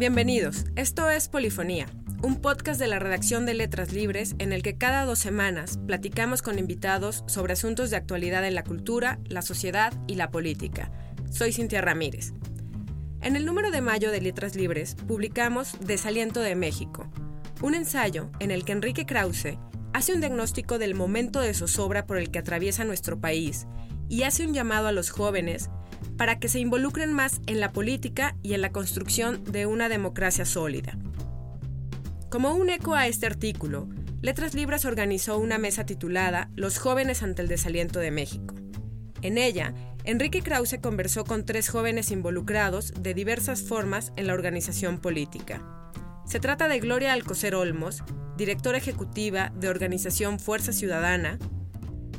Bienvenidos, esto es Polifonía, un podcast de la redacción de Letras Libres en el que cada dos semanas platicamos con invitados sobre asuntos de actualidad en la cultura, la sociedad y la política. Soy Cintia Ramírez. En el número de mayo de Letras Libres publicamos Desaliento de México, un ensayo en el que Enrique Krause hace un diagnóstico del momento de zozobra por el que atraviesa nuestro país y hace un llamado a los jóvenes para que se involucren más en la política y en la construcción de una democracia sólida. Como un eco a este artículo, Letras Libres organizó una mesa titulada Los jóvenes ante el desaliento de México. En ella, Enrique Krause conversó con tres jóvenes involucrados de diversas formas en la organización política. Se trata de Gloria Alcocer Olmos, directora ejecutiva de Organización Fuerza Ciudadana,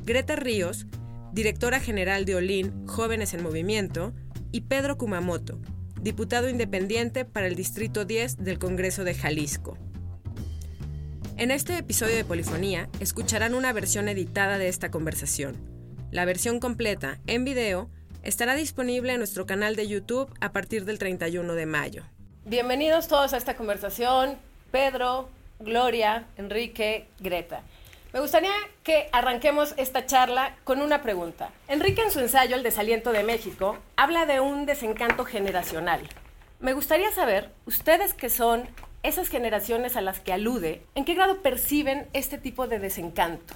Greta Ríos, directora general de OLIN Jóvenes en Movimiento, y Pedro Kumamoto, diputado independiente para el Distrito 10 del Congreso de Jalisco. En este episodio de Polifonía escucharán una versión editada de esta conversación. La versión completa, en video, estará disponible en nuestro canal de YouTube a partir del 31 de mayo. Bienvenidos todos a esta conversación. Pedro, Gloria, Enrique, Greta. Me gustaría que arranquemos esta charla con una pregunta. Enrique en su ensayo El desaliento de México habla de un desencanto generacional. Me gustaría saber, ustedes que son esas generaciones a las que alude, ¿en qué grado perciben este tipo de desencanto?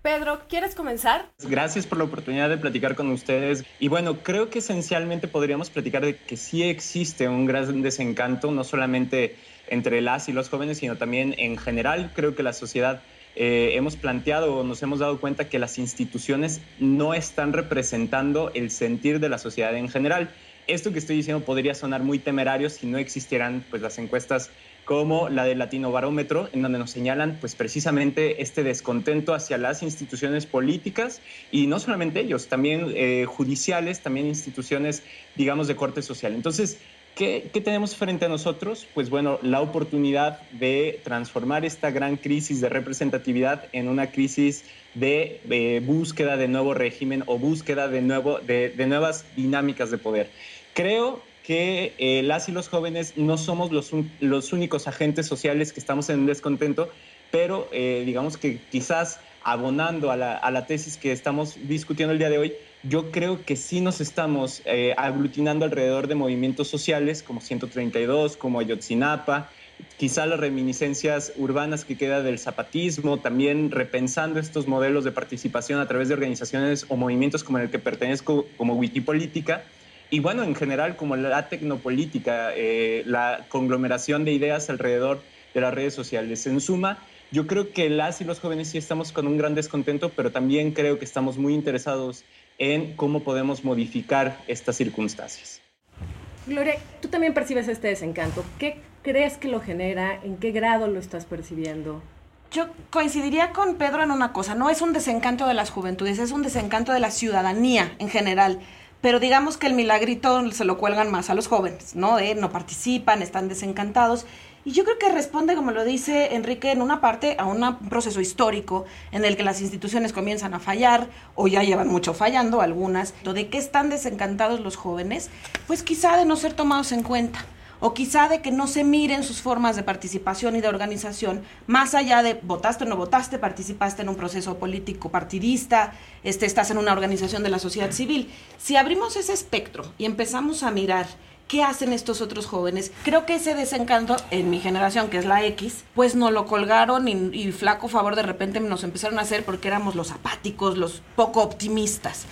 Pedro, ¿quieres comenzar? Gracias por la oportunidad de platicar con ustedes. Y bueno, creo que esencialmente podríamos platicar de que sí existe un gran desencanto, no solamente entre las y los jóvenes, sino también en general. Creo que la sociedad eh, hemos planteado o nos hemos dado cuenta que las instituciones no están representando el sentir de la sociedad en general. Esto que estoy diciendo podría sonar muy temerario si no existieran pues, las encuestas como la del Latino Barómetro, en donde nos señalan pues, precisamente este descontento hacia las instituciones políticas y no solamente ellos, también eh, judiciales, también instituciones, digamos, de corte social. Entonces, ¿Qué, tenemos frente a nosotros? Pues bueno, la oportunidad de transformar esta gran crisis de representatividad en una crisis de, búsqueda de nuevo régimen o búsqueda de, nuevo, de, nuevas dinámicas de poder. Creo que eh, las y los jóvenes no somos los, los, únicos agentes sociales que estamos en descontento, pero eh, digamos que quizás abonando a la, a la tesis que estamos discutiendo el día de hoy, yo creo que sí nos estamos eh, aglutinando alrededor de movimientos sociales como 132, como Ayotzinapa, quizá las reminiscencias urbanas que queda del zapatismo, también repensando estos modelos de participación a través de organizaciones o movimientos como el que pertenezco, como Wikipolítica, y bueno, en general como la tecnopolítica, eh, la conglomeración de ideas alrededor de las redes sociales. En suma, yo creo que las y los jóvenes sí estamos con un gran descontento, pero también creo que estamos muy interesados en cómo podemos modificar estas circunstancias. Gloria, tú también percibes este desencanto. ¿Qué crees que lo genera? ¿En qué grado lo estás percibiendo? Yo coincidiría con Pedro en una cosa, no es un desencanto de las juventudes, es un desencanto de la ciudadanía en general. Pero digamos que el milagrito se lo cuelgan más a los jóvenes, ¿no? no participan, están desencantados. Y yo creo que responde, como lo dice Enrique, en una parte a un proceso histórico en el que las instituciones comienzan a fallar o ya llevan mucho fallando algunas. ¿De qué están desencantados los jóvenes? Pues quizá de no ser tomados en cuenta o quizá de que no se miren sus formas de participación y de organización más allá de votaste o no votaste, participaste en un proceso político partidista, este, estás en una organización de la sociedad civil. Si abrimos ese espectro y empezamos a mirar ¿Qué hacen estos otros jóvenes? Creo que ese desencanto en mi generación, que es la X, pues no lo colgaron y, flaco favor de repente nos empezaron a hacer porque éramos los apáticos, los poco optimistas.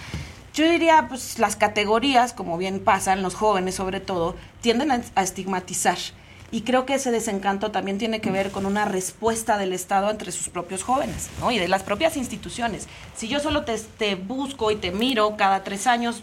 Yo diría, pues las categorías, como bien pasan, los jóvenes sobre todo, tienden a, estigmatizar. Y creo que ese desencanto también tiene que ver con una respuesta del Estado entre sus propios jóvenes, ¿no? Y de las propias instituciones. Si yo solo te, te busco y te miro cada tres años,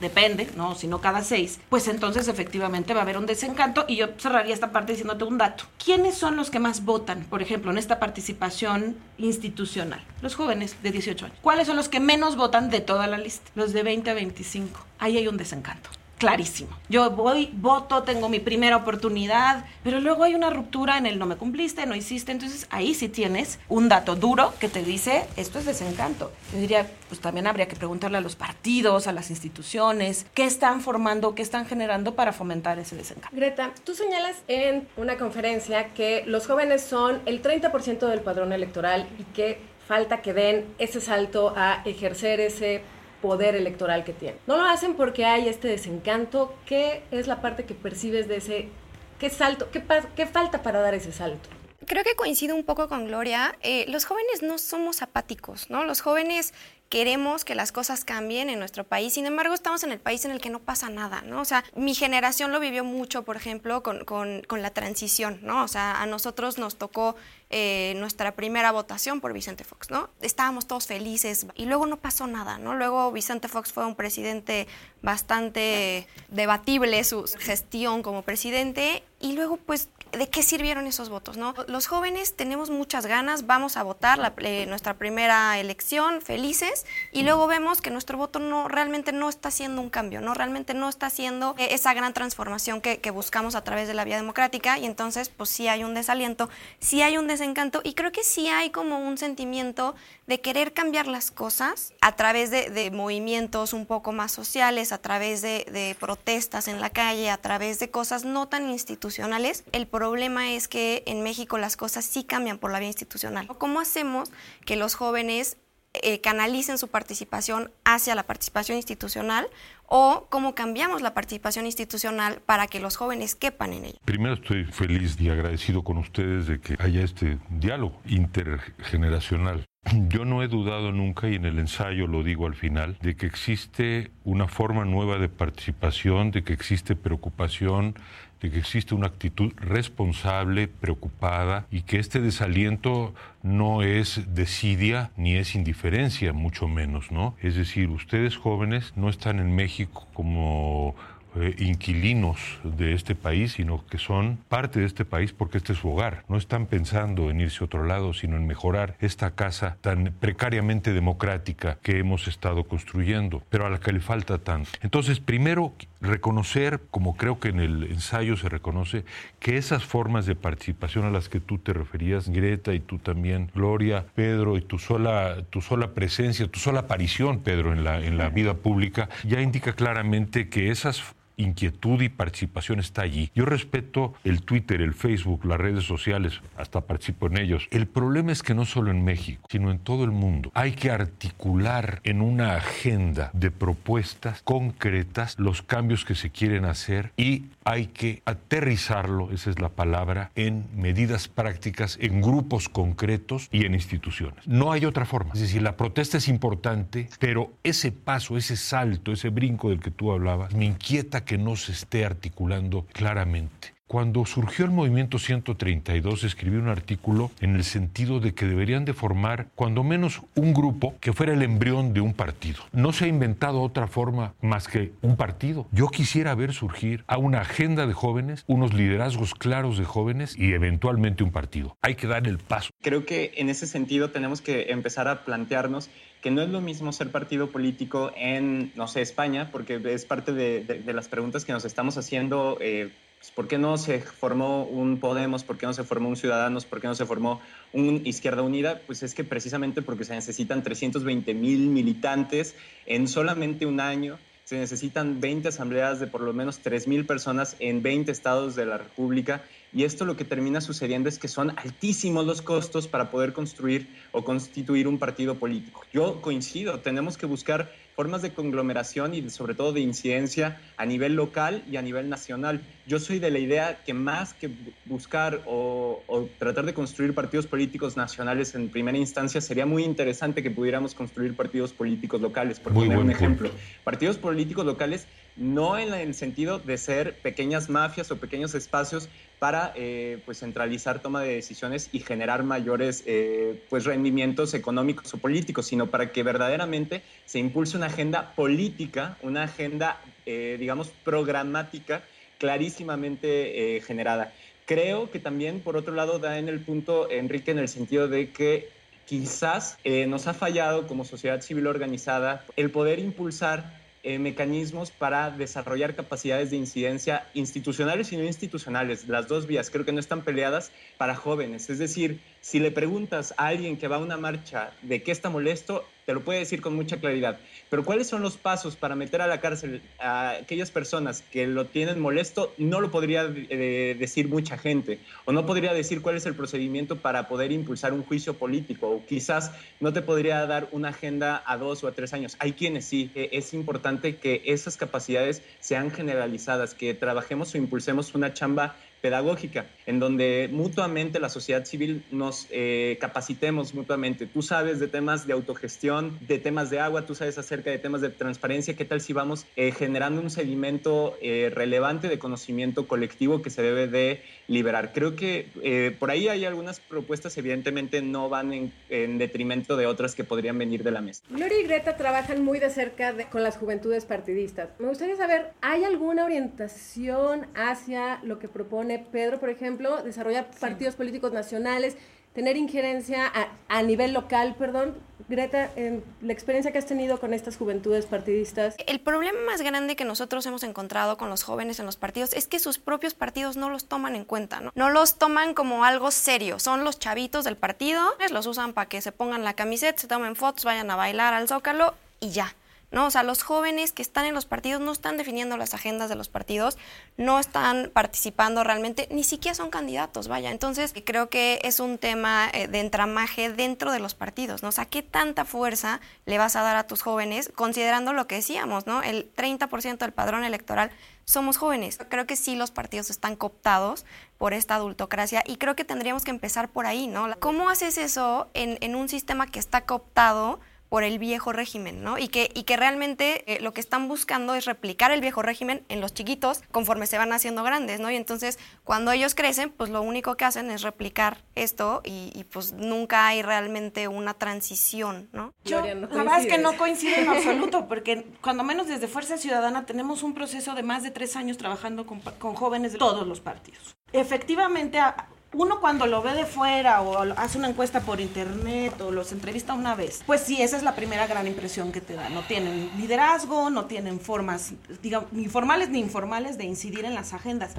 depende, ¿no? Si no cada seis, pues entonces efectivamente va a haber un desencanto y yo cerraría esta parte diciéndote un dato. ¿Quiénes son los que más votan, por ejemplo, en esta participación institucional? Los jóvenes de 18 años. ¿Cuáles son los que menos votan de toda la lista? Los de 20 a 25. Ahí hay un desencanto. Clarísimo. Yo voy, voto, tengo mi primera oportunidad, pero luego hay una ruptura en el no me cumpliste, no hiciste, entonces ahí sí tienes un dato duro que te dice esto es desencanto. Yo diría, pues también habría que preguntarle a los partidos, a las instituciones, qué están formando, qué están generando para fomentar ese desencanto. Greta, tú señalas en una conferencia que los jóvenes son el 30% del padrón electoral y que falta que den ese salto a ejercer ese poder electoral que tienen. No lo hacen porque hay este desencanto. ¿Qué es la parte que percibes de ese, qué salto, qué, qué falta para dar ese salto? Creo que coincido un poco con Gloria. Eh, los jóvenes no somos apáticos, ¿no? Los jóvenes queremos que las cosas cambien en nuestro país. Sin embargo, estamos en el país en el que no pasa nada, ¿no? O sea, mi generación lo vivió mucho, por ejemplo, con, con, con la transición, ¿no? O sea, a nosotros nos tocó eh, nuestra primera votación por Vicente Fox, ¿no? Estábamos todos felices y luego no pasó nada, ¿no? Luego Vicente Fox fue un presidente bastante debatible su gestión como presidente y luego pues ¿de qué sirvieron esos votos? ¿no? Los jóvenes tenemos muchas ganas, vamos a votar la, eh, nuestra primera elección felices y luego vemos que nuestro voto no realmente no está haciendo un cambio, no realmente no está haciendo eh, esa gran transformación que, que, buscamos a través de la vía democrática y entonces pues sí hay un desaliento, sí hay un desencanto y creo que sí hay como un sentimiento de querer cambiar las cosas a través de, movimientos un poco más sociales, a través de, de protestas en la calle, a través de cosas no tan institucionales. El problema es que en México las cosas sí cambian por la vía institucional. ¿Cómo hacemos que los jóvenes eh, canalicen su participación hacia la participación institucional o cómo cambiamos la participación institucional para que los jóvenes quepan en ella. Primero estoy feliz y agradecido con ustedes de que haya este diálogo intergeneracional. Yo no he dudado nunca, y en el ensayo lo digo al final, de que existe una forma nueva de participación, de que existe preocupación, de que existe una actitud responsable, preocupada, y que este desaliento no es desidia ni es indiferencia, mucho menos, ¿no? Es decir, ustedes jóvenes no están en México como eh, inquilinos de este país, sino que son parte de este país porque este es su hogar. No están pensando en irse a otro lado, sino en mejorar esta casa tan precariamente democrática que hemos estado construyendo, pero a la que le falta tanto. Entonces, primero, reconocer, como creo que en el ensayo se reconoce, que esas formas de participación a las que tú te referías, Greta, y tú también, Gloria, Pedro, y tu sola, tu sola presencia, tu sola aparición, Pedro, en la, en la vida pública, ya indica claramente que esas inquietud y participación está allí. Yo respeto el Twitter, el Facebook, las redes sociales, hasta participo en ellos. El problema es que no solo en México, sino en todo el mundo, hay que articular en una agenda de propuestas concretas los cambios que se quieren hacer y hay que aterrizarlo, esa es la palabra, en medidas prácticas, en grupos concretos y en instituciones. No hay otra forma. Es decir, la protesta es importante, pero ese paso, ese salto, ese brinco del que tú hablabas, me inquieta que no se esté articulando claramente. Cuando surgió el movimiento 132 escribí un artículo en el sentido de que deberían de formar cuando menos un grupo que fuera el embrión de un partido. No se ha inventado otra forma más que un partido. Yo quisiera ver surgir a una agenda de jóvenes, unos liderazgos claros de jóvenes y eventualmente un partido. Hay que dar el paso. Creo que en ese sentido tenemos que empezar a plantearnos que no es lo mismo ser partido político en, no sé, España, porque es parte de, las preguntas que nos estamos haciendo. Eh, ¿Por qué no se formó un Podemos? ¿Por qué no se formó un Ciudadanos? ¿Por qué no se formó un Izquierda Unida? Pues es que precisamente porque se necesitan 320 mil militantes en solamente un año. Se necesitan 20 asambleas de por lo menos 3 mil personas en 20 estados de la República. Y esto lo que termina sucediendo es que son altísimos los costos para poder construir o constituir un partido político. Yo coincido, tenemos que buscar formas de conglomeración y sobre todo de incidencia a nivel local y a nivel nacional. Yo soy de la idea que más que buscar o, o, tratar de construir partidos políticos nacionales en primera instancia, sería muy interesante que pudiéramos construir partidos políticos locales, por muy poner un punto. ejemplo. Partidos políticos locales no en el sentido de ser pequeñas mafias o pequeños espacios para eh, pues centralizar toma de decisiones y generar mayores eh, pues rendimientos económicos o políticos, sino para que verdaderamente se impulse una agenda política, una agenda, eh, digamos, programática clarísimamente generada. Creo que también, por otro lado, da en el punto, Enrique, en el sentido de que quizás nos ha fallado como sociedad civil organizada el poder impulsar eh, mecanismos para desarrollar capacidades de incidencia institucionales y no institucionales. Las dos vías creo que no están peleadas para jóvenes. Es decir, si le preguntas a alguien que va a una marcha de qué está molesto, te lo puede decir con mucha claridad. Pero ¿cuáles son los pasos para meter a la cárcel a aquellas personas que lo tienen molesto? No lo podría eh, decir mucha gente. O no podría decir cuál es el procedimiento para poder impulsar un juicio político. O quizás no te podría dar una agenda a dos o a tres años. Hay quienes sí. es importante que esas capacidades sean generalizadas, que trabajemos o impulsemos una chamba pedagógica, en donde mutuamente la sociedad civil nos eh, capacitemos mutuamente. Tú sabes de temas de autogestión, de temas de agua, tú sabes acerca de temas de transparencia. ¿Qué tal si vamos eh, generando un sedimento eh, relevante de conocimiento colectivo que se debe de liberar? Creo que por ahí hay algunas propuestas, evidentemente no van en, en, detrimento de otras que podrían venir de la mesa. Gloria y Greta trabajan muy de cerca con las juventudes partidistas. Me gustaría saber, ¿hay alguna orientación hacia lo que propone Pedro, por ejemplo, desarrollar partidos políticos nacionales, tener injerencia a, nivel local, perdón. Greta, en la experiencia que has tenido con estas juventudes partidistas. El problema más grande que nosotros hemos encontrado con los jóvenes en los partidos es que sus propios partidos no los toman en cuenta, ¿no? No los toman como algo serio. Son los chavitos del partido, los usan para que se pongan la camiseta, se tomen fotos, vayan a bailar al zócalo y ya. ¿No? O sea, los jóvenes que están en los partidos no están definiendo las agendas de los partidos, no están participando realmente, ni siquiera son candidatos, vaya. Entonces, creo que es un tema eh, de entramaje dentro de los partidos, ¿no? O sea, ¿qué tanta fuerza le vas a dar a tus jóvenes, considerando lo que decíamos, ¿no? El 30% del padrón electoral somos jóvenes. Creo que sí los partidos están cooptados por esta adultocracia y creo que tendríamos que empezar por ahí, ¿no? ¿Cómo haces eso en, en un sistema que está cooptado? Por el viejo régimen, ¿no? Y que, y que realmente eh, lo que están buscando es replicar el viejo régimen en los chiquitos conforme se van haciendo grandes, ¿no? Y entonces cuando ellos crecen, pues lo único que hacen es replicar esto y, pues nunca hay realmente una transición, ¿no? Yo, la verdad es que no coincide en absoluto, porque cuando menos desde Fuerza Ciudadana tenemos un proceso de más de tres años trabajando con, con jóvenes de todos los partidos. Efectivamente, uno cuando lo ve de fuera o hace una encuesta por internet o los entrevista una vez, pues sí, esa es la primera gran impresión que te da. No tienen liderazgo, no tienen formas, digamos, ni formales ni informales de incidir en las agendas.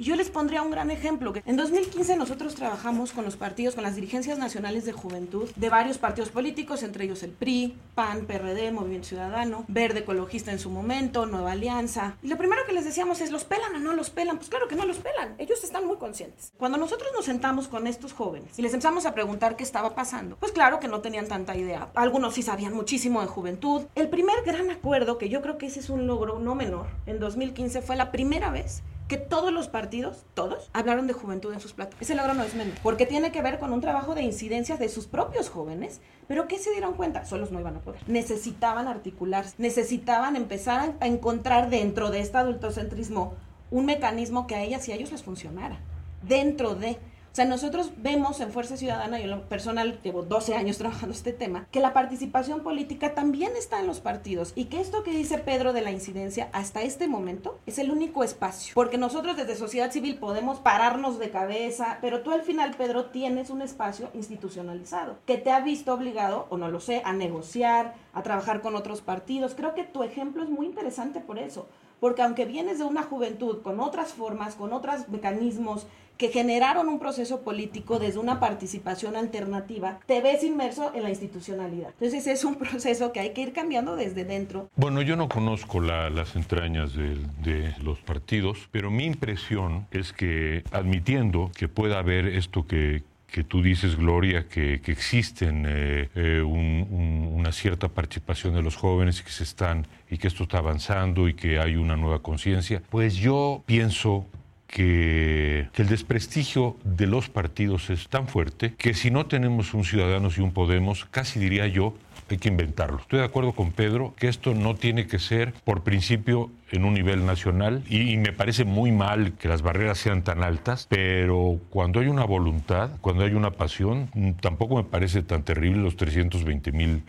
Yo les pondría un gran ejemplo. que En 2015 nosotros trabajamos con los partidos, con las dirigencias nacionales de juventud de varios partidos políticos, entre ellos el PRI, PAN, PRD, Movimiento Ciudadano, Verde Ecologista en su momento, Nueva Alianza. Y lo primero que les decíamos es, ¿los pelan o no los pelan? Pues claro que no los pelan. Ellos están muy conscientes. Cuando nosotros nos sentamos con estos jóvenes y les empezamos a preguntar qué estaba pasando, pues claro que no tenían tanta idea. Algunos sí sabían muchísimo de juventud. El primer gran acuerdo, que yo creo que ese es un logro no menor, en 2015 fue la primera vez que todos los partidos, todos, hablaron de juventud en sus platos. Ese logro no es menor, porque tiene que ver con un trabajo de incidencias de sus propios jóvenes, pero ¿qué se dieron cuenta? Solos no iban a poder. Necesitaban articularse, necesitaban empezar a encontrar dentro de este adultocentrismo un mecanismo que a ellas y a ellos les funcionara, dentro de... Sea, nosotros vemos en Fuerza Ciudadana, yo personal llevo 12 años trabajando este tema, que la participación política también está en los partidos y que esto que dice Pedro de la incidencia hasta este momento es el único espacio, porque nosotros desde sociedad civil podemos pararnos de cabeza, pero tú al final, Pedro, tienes un espacio institucionalizado que te ha visto obligado, o no lo sé, a negociar, a trabajar con otros partidos. Creo que tu ejemplo es muy interesante por eso porque aunque vienes de una juventud con otras formas, con otros mecanismos que generaron un proceso político desde una participación alternativa, te ves inmerso en la institucionalidad. Entonces es un proceso que hay que ir cambiando desde dentro. Bueno, yo no conozco las entrañas de, los partidos, pero mi impresión es que admitiendo que pueda haber esto que, tú dices, Gloria, que, que existen eh, eh, una cierta participación de los jóvenes que se están y que esto está avanzando y que hay una nueva conciencia, pues yo pienso que, el desprestigio de los partidos es tan fuerte que si no tenemos un Ciudadanos y un Podemos, casi diría yo, hay que inventarlo. Estoy de acuerdo con Pedro que esto no tiene que ser por principio en un nivel nacional y, me parece muy mal que las barreras sean tan altas, pero cuando hay una voluntad, cuando hay una pasión, tampoco me parece tan terrible los 320 mil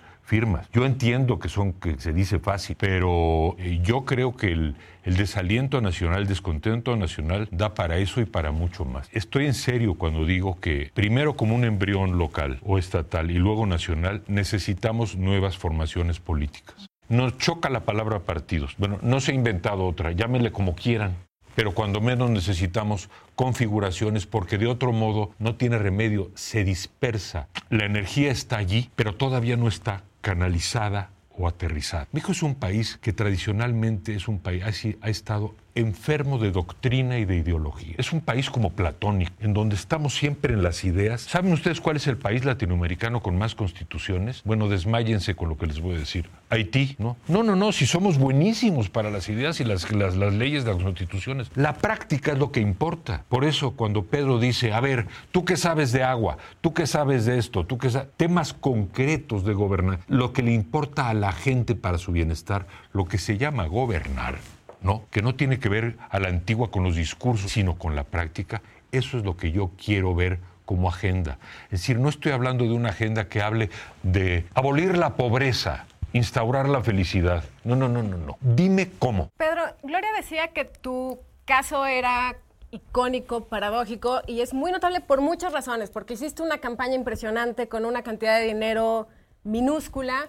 Yo entiendo que son que se dice fácil, pero eh, yo creo que el, el, desaliento nacional, el descontento nacional da para eso y para mucho más. Estoy en serio cuando digo que primero como un embrión local o estatal y luego nacional necesitamos nuevas formaciones políticas. Nos choca la palabra partidos. Bueno, no se ha inventado otra, llámenle como quieran pero cuando menos necesitamos configuraciones porque de otro modo no tiene remedio, se dispersa. La energía está allí, pero todavía no está canalizada o aterrizada. México es un país que tradicionalmente es un país, ha estado enfermo de doctrina y de ideología. Es un país como platónico, en donde estamos siempre en las ideas. ¿Saben ustedes cuál es el país latinoamericano con más constituciones? Bueno, desmáyense con lo que les voy a decir. Haití, ¿no? No, no, no, si somos buenísimos para las ideas y las, las, leyes de las constituciones. La práctica es lo que importa. Por eso cuando Pedro dice, a ver, tú qué sabes de agua, tú qué sabes de esto, tú qué sabes, temas concretos de gobernar, lo que le importa a la gente para su bienestar, lo que se llama gobernar ¿no? que no tiene que ver a la antigua con los discursos, sino con la práctica, eso es lo que yo quiero ver como agenda. Es decir, no estoy hablando de una agenda que hable de abolir la pobreza, instaurar la felicidad. No, no, no, no, no. Dime cómo. Pedro, Gloria decía que tu caso era icónico, paradójico y es muy notable por muchas razones, porque hiciste una campaña impresionante con una cantidad de dinero minúscula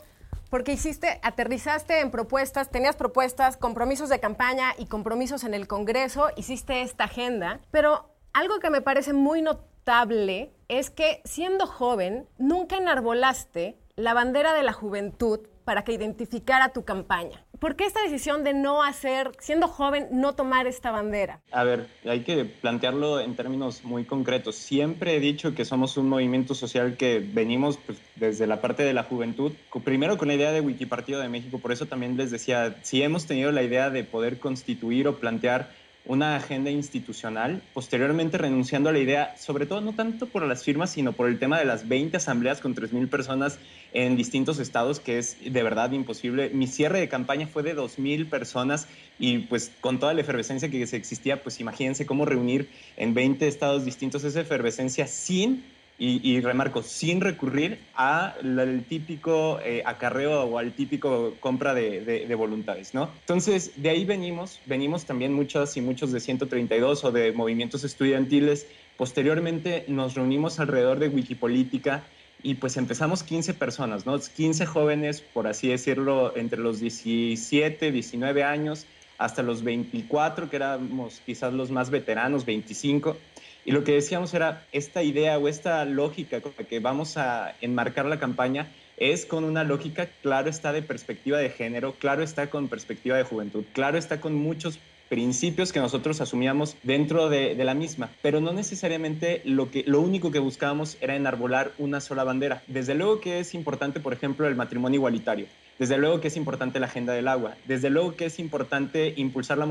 porque hiciste, aterrizaste en propuestas, tenías propuestas, compromisos de campaña y compromisos en el Congreso, hiciste esta agenda, pero algo que me parece muy notable es que siendo joven nunca enarbolaste la bandera de la juventud para que identificara tu campaña. ¿Por qué esta decisión de no hacer, siendo joven, no tomar esta bandera? A ver, hay que plantearlo en términos muy concretos. Siempre he dicho que somos un movimiento social que venimos pues, desde la parte de la juventud, primero con la idea de Wikipartido de México, por eso también les decía, si hemos tenido la idea de poder constituir o plantear una agenda institucional, posteriormente renunciando a la idea, sobre todo no tanto por las firmas, sino por el tema de las 20 asambleas con 3.000 personas en distintos estados, que es de verdad imposible. Mi cierre de campaña fue de 2.000 personas y pues con toda la efervescencia que existía, pues imagínense cómo reunir en 20 estados distintos esa efervescencia sin y, remarco, sin recurrir al típico eh, acarreo o al típico compra de, voluntades, ¿no? Entonces, de ahí venimos, venimos también muchas y muchos de 132 o de movimientos estudiantiles. Posteriormente nos reunimos alrededor de Wikipolítica y pues empezamos 15 personas, ¿no? 15 jóvenes, por así decirlo, entre los 17, 19 años hasta los 24, que éramos quizás los más veteranos, 25 y lo que decíamos era, esta idea o esta lógica con la que vamos a enmarcar la campaña es con una lógica, claro está, de perspectiva de género, claro está con perspectiva de juventud, claro está con muchos principios que nosotros asumíamos dentro de, la misma, pero no necesariamente lo, que, lo único que buscábamos era enarbolar una sola bandera. Desde luego que es importante, por ejemplo, el matrimonio igualitario. Desde luego que es importante la agenda del agua. Desde luego que es importante impulsar la,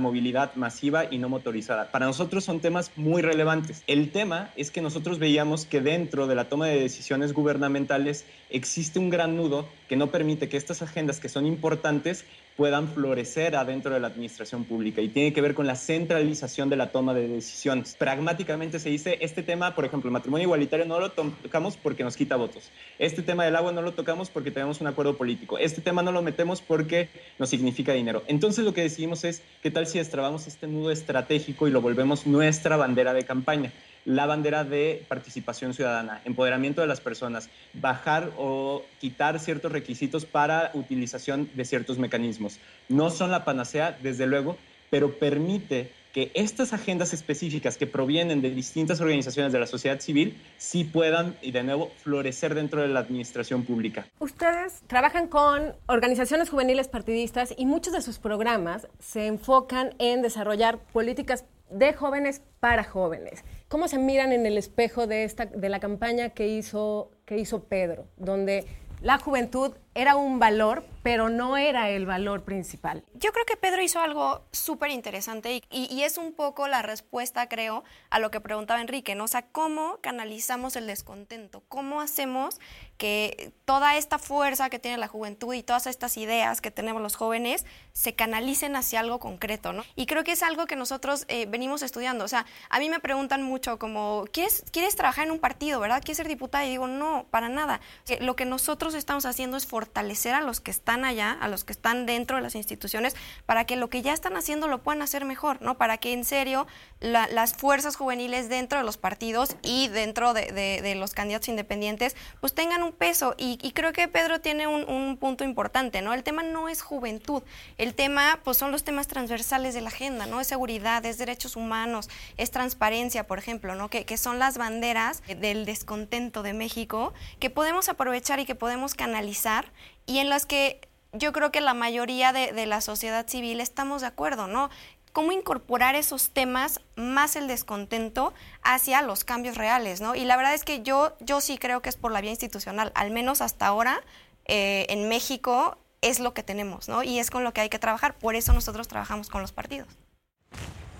movilidad masiva y no motorizada. Para nosotros son temas muy relevantes. El tema es que nosotros veíamos que dentro de la toma de decisiones gubernamentales existe un gran nudo que no permite que estas agendas que son importantes puedan florecer adentro de la administración pública y tiene que ver con la centralización de la toma de decisiones. Pragmáticamente se dice, este tema, por ejemplo, el matrimonio igualitario no lo tocamos porque nos quita votos. Este tema del agua no lo tocamos porque tenemos un acuerdo político. Este tema no lo metemos porque nos significa dinero. Entonces lo que decidimos es, ¿qué tal si destrabamos este nudo estratégico y lo volvemos nuestra bandera de campaña? La bandera de participación ciudadana, empoderamiento de las personas, bajar o quitar ciertos requisitos para utilización de ciertos mecanismos. No son la panacea, desde luego, pero permite que estas agendas específicas que provienen de distintas organizaciones de la sociedad civil sí puedan, y de nuevo, florecer dentro de la administración pública. Ustedes trabajan con organizaciones juveniles partidistas y muchos de sus programas se enfocan en desarrollar políticas de jóvenes para jóvenes. ¿Cómo se miran en el espejo de, esta, de la campaña que hizo, que hizo Pedro, donde la juventud era un valor, pero no era el valor principal. Yo creo que Pedro hizo algo súper interesante y, es un poco la respuesta, creo, a lo que preguntaba Enrique, ¿no? O sea, ¿cómo canalizamos el descontento? ¿Cómo hacemos que toda esta fuerza que tiene la juventud y todas estas ideas que tenemos los jóvenes se canalicen hacia algo concreto, ¿no? Y creo que es algo que nosotros eh, venimos estudiando. O sea, a mí me preguntan mucho como, ¿quieres, ¿quieres trabajar en un partido, verdad? ¿Quieres ser diputada? Y digo, no, para nada. Lo que nosotros estamos haciendo es forzar fortalecer a los que están allá, a los que están dentro de las instituciones, para que lo que ya están haciendo lo puedan hacer mejor, ¿no? Para que en serio las fuerzas juveniles dentro de los partidos y dentro de, los candidatos independientes, pues tengan un peso. Y, creo que Pedro tiene un, un, punto importante, ¿no? El tema no es juventud, el tema, pues son los temas transversales de la agenda, ¿no? Es seguridad, es derechos humanos, es transparencia, por ejemplo, ¿no? Que son las banderas del descontento de México que podemos aprovechar y que podemos canalizar y en las que yo creo que la mayoría de, la sociedad civil estamos de acuerdo, ¿no? cómo incorporar esos temas más el descontento hacia los cambios reales, ¿no? Y la verdad es que yo, yo sí creo que es por la vía institucional, al menos hasta ahora eh, en México es lo que tenemos, ¿no? Y es con lo que hay que trabajar, por eso nosotros trabajamos con los partidos.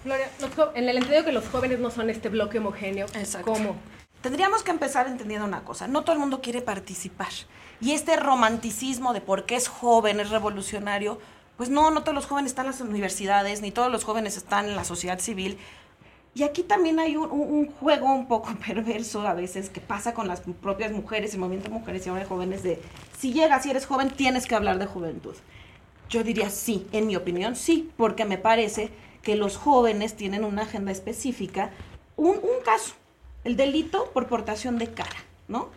Gloria, en el entendido que los jóvenes no son este bloque homogéneo, ¿cómo? Tendríamos que empezar entendiendo una cosa, no todo el mundo quiere participar. Y este romanticismo de por qué es joven, es revolucionario, pues no, no todos los jóvenes están en las universidades, ni todos los jóvenes están en la sociedad civil. Y aquí también hay un, juego un poco perverso a veces que pasa con las propias mujeres, el movimiento de mujeres y de jóvenes, de si llegas, si eres joven, tienes que hablar de juventud. Yo diría sí, en mi opinión sí, porque me parece que los jóvenes tienen una agenda específica. Un, un caso, el delito por portación de cara, ¿no?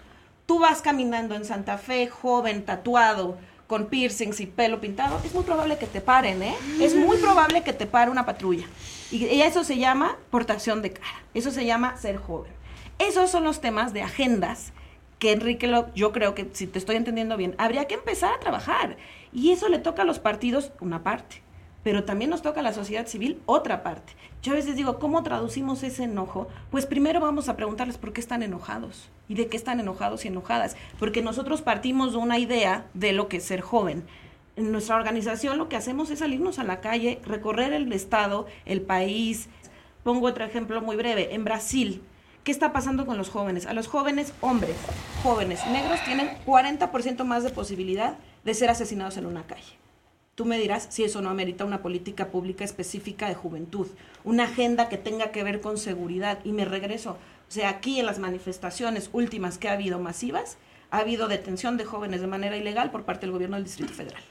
Tú vas caminando en Santa Fe, joven, tatuado, con piercings y pelo pintado, es muy probable que te paren, ¿eh? Es muy probable que te pare una patrulla. Y eso se llama portación de cara. Eso se llama ser joven. Esos son los temas de agendas que Enrique, yo creo que si te estoy entendiendo bien, habría que empezar a trabajar. Y eso le toca a los partidos una parte pero también nos toca a la sociedad civil otra parte. Yo a veces digo, ¿cómo traducimos ese enojo? Pues primero vamos a preguntarles por qué están enojados y de qué están enojados y enojadas, porque nosotros partimos de una idea de lo que es ser joven. En nuestra organización lo que hacemos es salirnos a la calle, recorrer el estado, el país. Pongo otro ejemplo muy breve. En Brasil, ¿qué está pasando con los jóvenes? A los jóvenes, hombres, jóvenes negros, tienen 40% más de posibilidad de ser asesinados en una calle. Tú me dirás si eso no amerita una política pública específica de juventud, una agenda que tenga que ver con seguridad. Y me regreso, o sea, aquí en las manifestaciones últimas que ha habido masivas, ha habido detención de jóvenes de manera ilegal por parte del gobierno del Distrito Federal.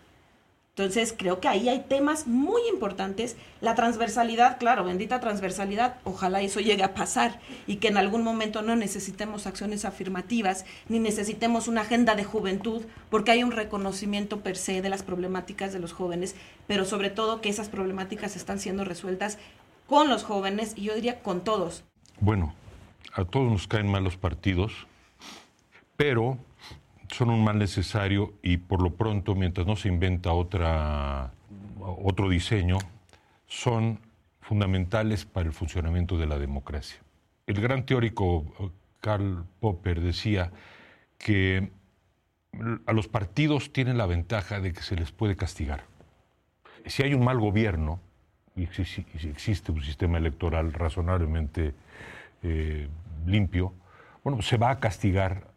Entonces, creo que ahí hay temas muy importantes. La transversalidad, claro, bendita transversalidad, ojalá eso llegue a pasar y que en algún momento no necesitemos acciones afirmativas ni necesitemos una agenda de juventud, porque hay un reconocimiento per se de las problemáticas de los jóvenes, pero sobre todo que esas problemáticas están siendo resueltas con los jóvenes y yo diría con todos. Bueno, a todos nos caen mal los partidos, pero son un mal necesario y por lo pronto, mientras no se inventa otra, otro diseño, son fundamentales para el funcionamiento de la democracia. El gran teórico eh, Karl Popper decía que a los partidos tienen la ventaja de que se les puede castigar. Si hay un mal gobierno, y si existe un sistema electoral razonablemente eh, limpio, bueno, se va a castigar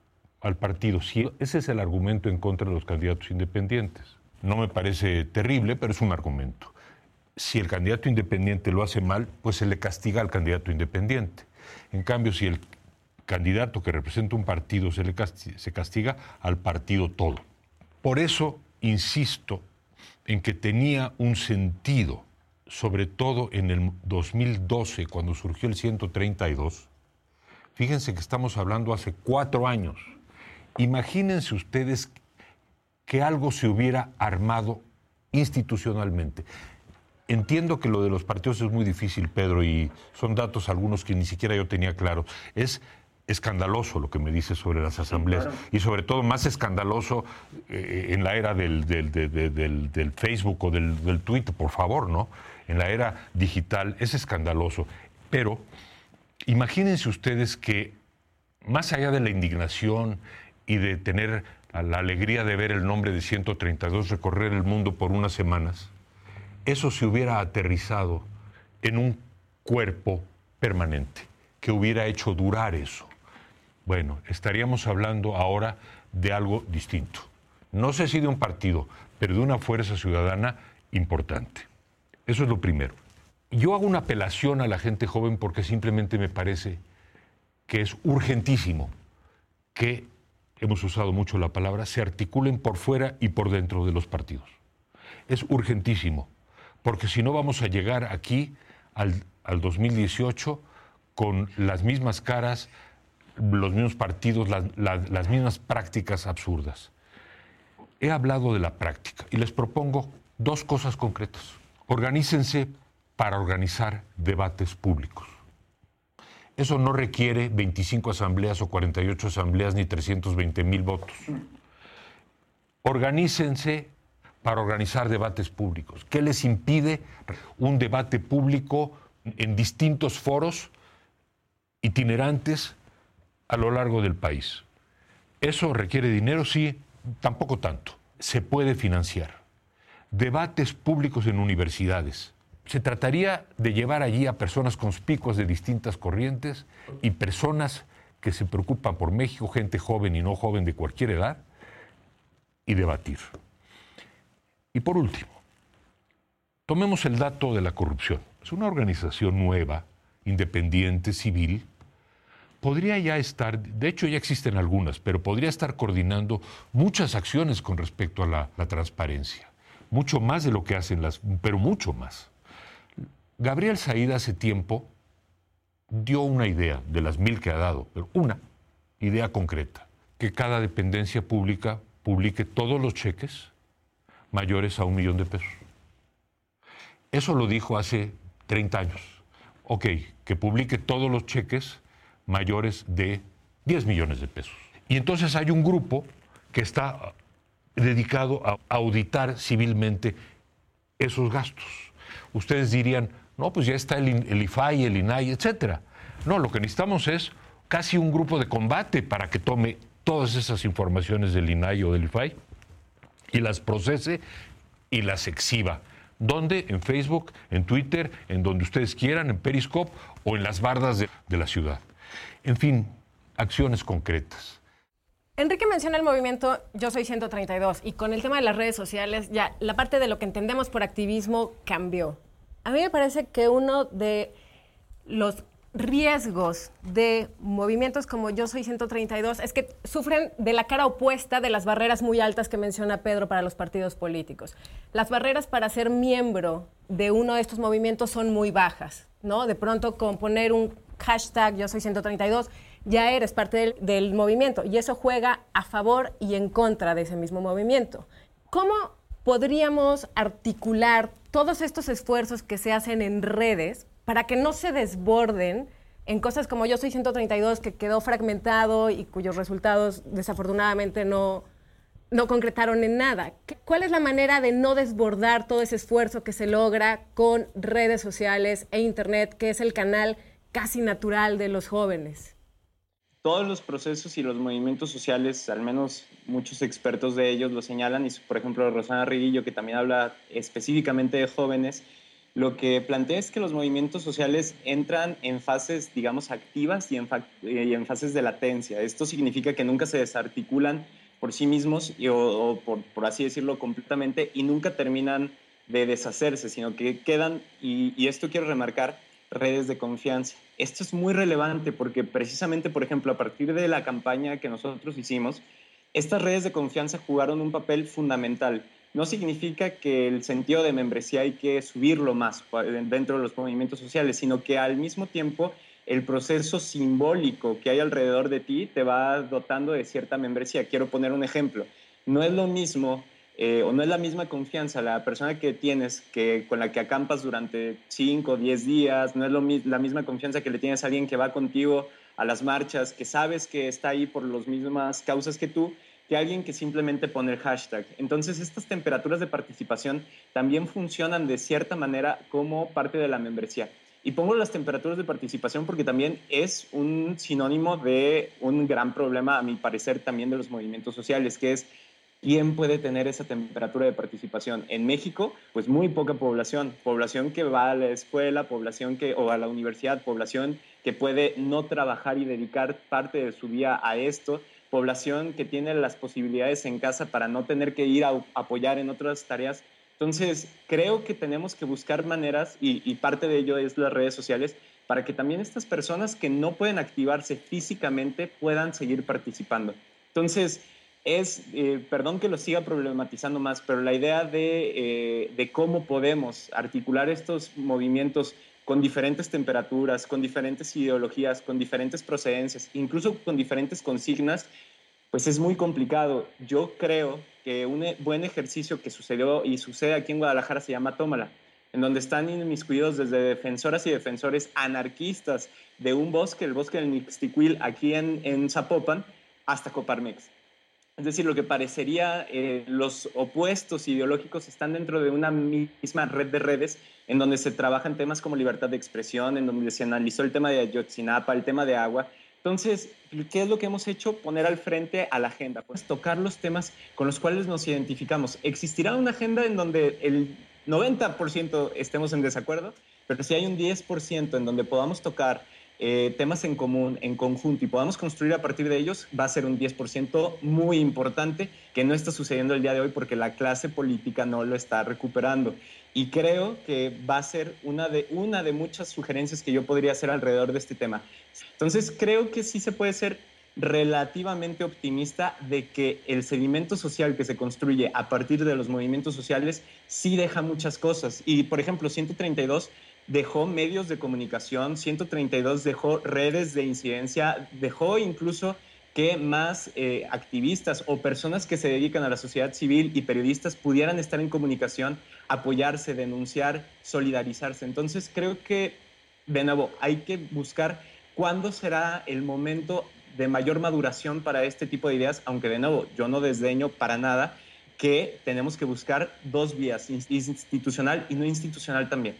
al partido. Si ese es el argumento en contra de los candidatos independientes. No me parece terrible, pero es un argumento. Si el candidato independiente lo hace mal, pues se le castiga al candidato independiente. En cambio, si el candidato que representa un partido se le castiga, se castiga al partido todo. Por eso insisto en que tenía un sentido, sobre todo en el 2012, cuando surgió el 132. Fíjense que estamos hablando hace cuatro años Imagínense ustedes que algo se hubiera armado institucionalmente. Entiendo que lo de los partidos es muy difícil, Pedro, y son datos algunos que ni siquiera yo tenía claro. Es escandaloso lo que me dice sobre las asambleas y sobre todo más escandaloso eh, en la era del, del, Facebook o del Twitter, por favor, ¿no? En la era digital es escandaloso. Pero imagínense ustedes que más allá de la indignación y de tener la alegría de ver el nombre de 132 recorrer el mundo por unas semanas, eso se hubiera aterrizado en un cuerpo permanente, que hubiera hecho durar eso. Bueno, estaríamos hablando ahora de algo distinto. No sé si de un partido, pero de una fuerza ciudadana importante. Eso es lo primero. Yo hago una apelación a la gente joven porque simplemente me parece que es urgentísimo que hemos usado mucho la palabra, se articulen por fuera y por dentro de los partidos. Es urgentísimo, porque si no vamos a llegar aquí al, 2018 con las mismas caras, los mismos partidos, las mismas prácticas absurdas. He hablado de la práctica y les propongo dos cosas concretas. Organícense para organizar debates públicos. Eso no requiere 25 asambleas o 48 asambleas ni 320 mil votos. Organícense para organizar debates públicos. ¿Qué les impide un debate público en distintos foros itinerantes a lo largo del país? ¿Eso requiere dinero? Sí, tampoco tanto. Se puede financiar. Debates públicos en universidades se trataría de llevar allí a personas conspicuas de distintas corrientes y personas que se preocupan por México, gente joven y no joven de cualquier edad, y debatir. Y por último, tomemos el dato de la corrupción. Es una organización nueva, independiente, civil. Podría ya estar, de hecho ya existen algunas, pero podría estar coordinando muchas acciones con respecto a la, la transparencia. Mucho más de lo que hacen las, pero mucho más. Gabriel Said hace tiempo dio una idea de las mil que ha dado, pero una idea concreta, que cada dependencia pública publique todos los cheques mayores a un millón de pesos. Eso lo dijo hace 30 años. Ok, que publique todos los cheques mayores de 10 millones de pesos. Y entonces hay un grupo que está dedicado a auditar civilmente esos gastos. Ustedes dirían, no, pues ya está el, IFAI, el INAI, etcétera. No, lo que necesitamos es casi un grupo de combate para que tome todas esas informaciones del INAI o del IFAI y las procese y las exhiba. ¿Dónde? En Facebook, en Twitter, en donde ustedes quieran, en Periscope o en las bardas de la ciudad. En fin, acciones concretas. Enrique menciona el movimiento Yo Soy 132 y con el tema de las redes sociales ya la parte de lo que entendemos por activismo cambió a mí me parece que uno de los riesgos de movimientos como Yo Soy 132 es que sufren de la cara opuesta de las barreras muy altas que menciona Pedro para los partidos políticos. Las barreras para ser miembro de uno de estos movimientos son muy bajas, ¿no? De pronto con poner un hashtag Yo Soy 132 ya eres parte del, del movimiento y eso juega a favor y en contra de ese mismo movimiento. ¿Cómo podríamos articular todos estos esfuerzos que se hacen en redes para que no se desborden en cosas como Yo Soy 132, que quedó fragmentado y cuyos resultados desafortunadamente no, no concretaron en nada. ¿Cuál es la manera de no desbordar todo ese esfuerzo que se logra con redes sociales e Internet, que es el canal casi natural de los jóvenes? Todos los procesos y los movimientos sociales, al menos muchos expertos de ellos lo señalan, y por ejemplo Rosana Riguillo, que también habla específicamente de jóvenes, lo que plantea es que los movimientos sociales entran en fases, digamos, activas y en, fases de latencia. Esto significa que nunca se desarticulan por sí mismos o, por, por, así decirlo completamente y nunca terminan de deshacerse, sino que quedan, y, y esto quiero remarcar, redes de confianza. Esto es muy relevante porque precisamente, por ejemplo, a partir de la campaña que nosotros hicimos, estas redes de confianza jugaron un papel fundamental. No significa que el sentido de membresía hay que subirlo más dentro de los movimientos sociales, sino que al mismo tiempo el proceso simbólico que hay alrededor de ti te va dotando de cierta membresía. Quiero poner un ejemplo. No es lo mismo eh, o no es la misma confianza la persona que tienes que con la que acampas durante 5 o 10 días, no es lo, la misma confianza que le tienes a alguien que va contigo a las marchas, que sabes que está ahí por las mismas causas que tú, que alguien que simplemente pone el hashtag. Entonces, estas temperaturas de participación también funcionan de cierta manera como parte de la membresía. Y pongo las temperaturas de participación porque también es un sinónimo de un gran problema, a mi parecer, también de los movimientos sociales, que es ¿Quién puede tener esa temperatura de participación? En México, pues muy poca población, población que va a la escuela, población que, o a la universidad, población que puede no trabajar y dedicar parte de su día a esto, población que tiene las posibilidades en casa para no tener que ir a apoyar en otras tareas. Entonces, creo que tenemos que buscar maneras, y, y parte de ello es las redes sociales, para que también estas personas que no pueden activarse físicamente puedan seguir participando. Entonces, es, eh, perdón que lo siga problematizando más, pero la idea de, eh, de cómo podemos articular estos movimientos con diferentes temperaturas, con diferentes ideologías, con diferentes procedencias, incluso con diferentes consignas, pues es muy complicado. Yo creo que un e, buen ejercicio que sucedió y sucede aquí en Guadalajara se llama Tómala, en donde están inmiscuidos desde defensoras y defensores anarquistas de un bosque, el bosque del Mixtiquil, aquí en, en Zapopan, hasta Coparmex. Es decir, lo que parecería eh, los opuestos ideológicos están dentro de una misma red de redes en donde se trabajan temas como libertad de expresión, en donde se analizó el tema de Ayotzinapa, el tema de agua. Entonces, ¿qué es lo que hemos hecho? Poner al frente a la agenda, pues tocar los temas con los cuales nos identificamos. ¿Existirá una agenda en donde el 90% estemos en desacuerdo? Pero si hay un 10% en donde podamos tocar eh, temas en común, en conjunto y podamos construir a partir de ellos, va a ser un 10% muy importante que no está sucediendo el día de hoy porque la clase política no lo está recuperando. Y creo que va a ser una de, una de muchas sugerencias que yo podría hacer alrededor de este tema. Entonces, creo que sí se puede ser relativamente optimista de que el sedimento social que se construye a partir de los movimientos sociales sí deja muchas cosas. Y, por ejemplo, 132 dejó medios de comunicación, 132 dejó redes de incidencia, dejó incluso que más eh, activistas o personas que se dedican a la sociedad civil y periodistas pudieran estar en comunicación, apoyarse, denunciar, solidarizarse. Entonces creo que, de nuevo, hay que buscar cuándo será el momento de mayor maduración para este tipo de ideas, aunque de nuevo, yo no desdeño para nada que tenemos que buscar dos vías, institucional y no institucional también.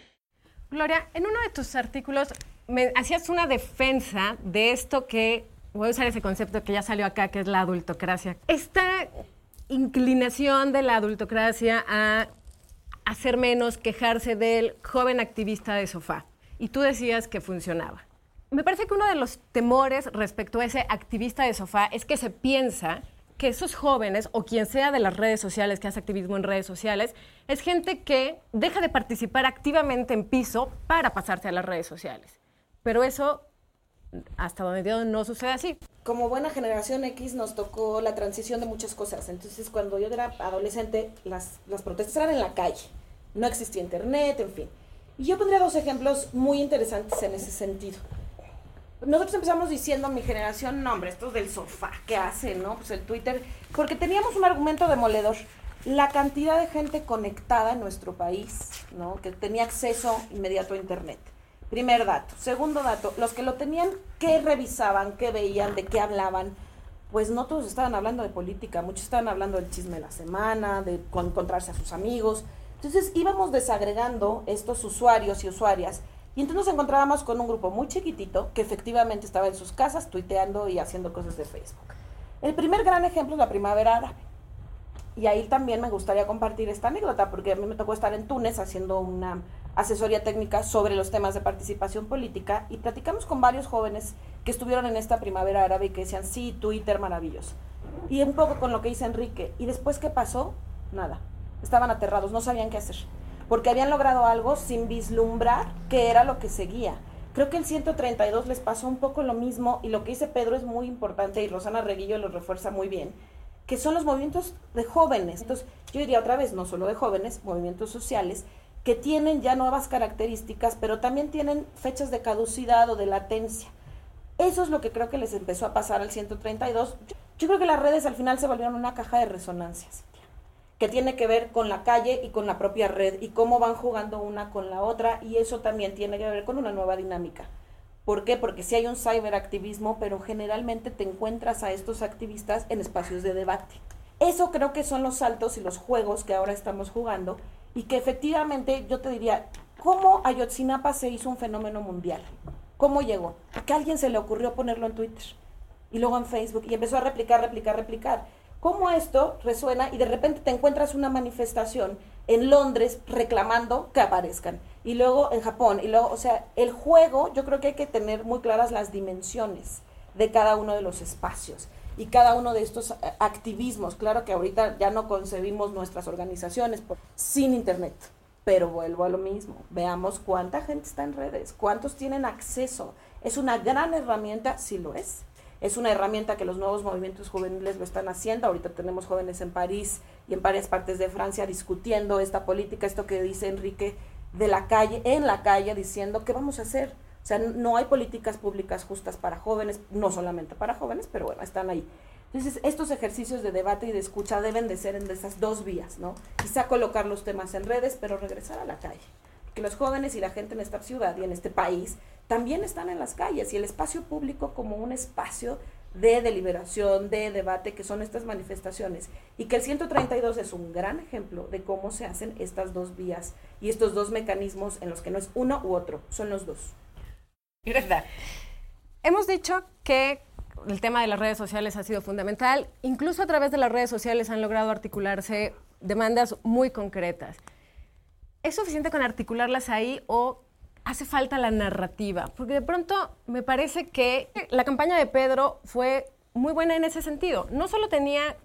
Gloria, en uno de tus artículos hacías una defensa de esto que, voy a usar ese concepto que ya salió acá, que es la adultocracia. Esta inclinación de la adultocracia a hacer menos, quejarse del joven activista de sofá. Y tú decías que funcionaba. Me parece que uno de los temores respecto a ese activista de sofá es que se piensa que esos jóvenes o quien sea de las redes sociales que hace activismo en redes sociales es gente que deja de participar activamente en piso para pasarse a las redes sociales. Pero eso, hasta donde Dios no sucede así. Como buena generación X nos tocó la transición de muchas cosas. Entonces, cuando yo era adolescente, las, las protestas eran en la calle. No existía internet, en fin. Y yo pondría dos ejemplos muy interesantes en ese sentido nosotros empezamos diciendo mi generación, no hombre, estos del sofá, ¿qué hacen, no? Pues el Twitter, porque teníamos un argumento demoledor. La cantidad de gente conectada en nuestro país, ¿no? Que tenía acceso inmediato a Internet. Primer dato. Segundo dato, los que lo tenían, ¿qué revisaban, qué veían, de qué hablaban? Pues no todos estaban hablando de política, muchos estaban hablando del chisme de la semana, de encontrarse a sus amigos. Entonces íbamos desagregando estos usuarios y usuarias y entonces nos encontrábamos con un grupo muy chiquitito que efectivamente estaba en sus casas tuiteando y haciendo cosas de Facebook. El primer gran ejemplo es la primavera árabe. Y ahí también me gustaría compartir esta anécdota, porque a mí me tocó estar en Túnez haciendo una asesoría técnica sobre los temas de participación política y platicamos con varios jóvenes que estuvieron en esta primavera árabe y que decían, sí, Twitter maravilloso. Y un poco con lo que dice Enrique. ¿Y después qué pasó? Nada. Estaban aterrados, no sabían qué hacer porque habían logrado algo sin vislumbrar qué era lo que seguía. Creo que el 132 les pasó un poco lo mismo y lo que dice Pedro es muy importante y Rosana Reguillo lo refuerza muy bien, que son los movimientos de jóvenes. Entonces, yo diría otra vez, no solo de jóvenes, movimientos sociales, que tienen ya nuevas características, pero también tienen fechas de caducidad o de latencia. Eso es lo que creo que les empezó a pasar al 132. Yo creo que las redes al final se volvieron una caja de resonancias que tiene que ver con la calle y con la propia red y cómo van jugando una con la otra y eso también tiene que ver con una nueva dinámica. ¿Por qué? Porque sí hay un ciberactivismo, pero generalmente te encuentras a estos activistas en espacios de debate. Eso creo que son los saltos y los juegos que ahora estamos jugando y que efectivamente yo te diría, ¿cómo Ayotzinapa se hizo un fenómeno mundial? ¿Cómo llegó? A que alguien se le ocurrió ponerlo en Twitter y luego en Facebook y empezó a replicar, replicar, replicar cómo esto resuena y de repente te encuentras una manifestación en Londres reclamando que aparezcan y luego en Japón y luego, o sea, el juego yo creo que hay que tener muy claras las dimensiones de cada uno de los espacios y cada uno de estos eh, activismos. Claro que ahorita ya no concebimos nuestras organizaciones sin internet, pero vuelvo a lo mismo. Veamos cuánta gente está en redes, cuántos tienen acceso. Es una gran herramienta, sí lo es, es una herramienta que los nuevos movimientos juveniles lo están haciendo. Ahorita tenemos jóvenes en París y en varias partes de Francia discutiendo esta política, esto que dice Enrique de la calle, en la calle, diciendo qué vamos a hacer. O sea, no hay políticas públicas justas para jóvenes, no solamente para jóvenes, pero bueno, están ahí. Entonces, estos ejercicios de debate y de escucha deben de ser en esas dos vías, ¿no? Quizá colocar los temas en redes, pero regresar a la calle. Que los jóvenes y la gente en esta ciudad y en este país también están en las calles y el espacio público como un espacio de deliberación, de debate, que son estas manifestaciones. Y que el 132 es un gran ejemplo de cómo se hacen estas dos vías y estos dos mecanismos en los que no es uno u otro, son los dos. Greta, hemos dicho que el tema de las redes sociales ha sido fundamental. Incluso a través de las redes sociales han logrado articularse demandas muy concretas. ¿Es suficiente con articularlas ahí o hace falta la narrativa? Porque de pronto me parece que la campaña de Pedro fue muy buena en ese sentido. No solo tenía